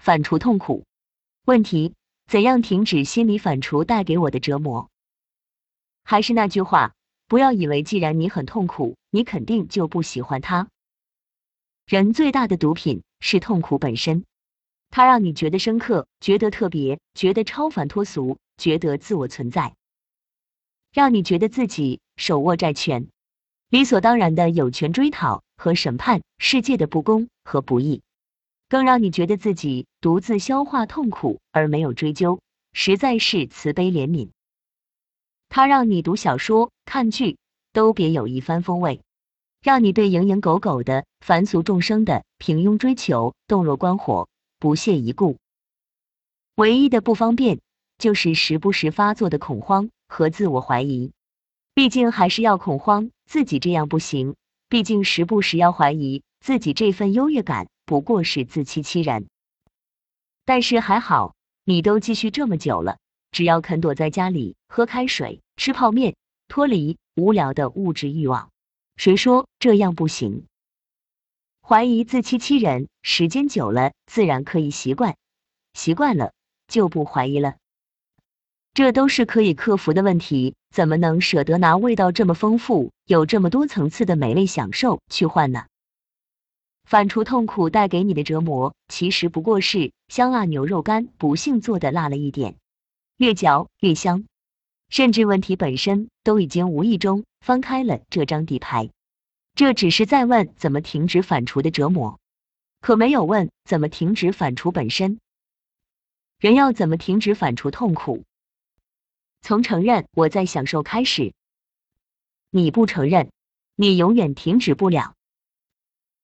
反刍痛苦。问题：怎样停止心理反刍带给我的折磨？还是那句话，不要以为既然你很痛苦，你肯定就不喜欢他。人最大的毒品是痛苦本身，它让你觉得深刻，觉得特别，觉得超凡脱俗，觉得自我存在，让你觉得自己手握债权，理所当然的有权追讨和审判世界的不公和不义，更让你觉得自己独自消化痛苦而没有追究，实在是慈悲怜悯。它让你读小说、看剧都别有一番风味，让你对蝇营狗苟的凡俗众生的平庸追求洞若观火、不屑一顾。唯一的不方便就是时不时发作的恐慌和自我怀疑。毕竟还是要恐慌自己这样不行，毕竟时不时要怀疑自己这份优越感不过是自欺欺人。但是还好，你都继续这么久了。只要肯躲在家里喝开水、吃泡面，脱离无聊的物质欲望，谁说这样不行？怀疑自欺欺人，时间久了自然可以习惯，习惯了就不怀疑了。这都是可以克服的问题，怎么能舍得拿味道这么丰富、有这么多层次的美味享受去换呢？反刍痛苦带给你的折磨，其实不过是香辣牛肉干不幸做的辣了一点。越嚼越香，甚至问题本身都已经无意中翻开了这张底牌。这只是在问怎么停止反刍的折磨，可没有问怎么停止反刍本身。人要怎么停止反刍痛苦？从承认我在享受开始。你不承认，你永远停止不了。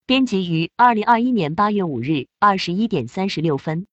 编辑于二零二一年八月五日二十一点三十六分。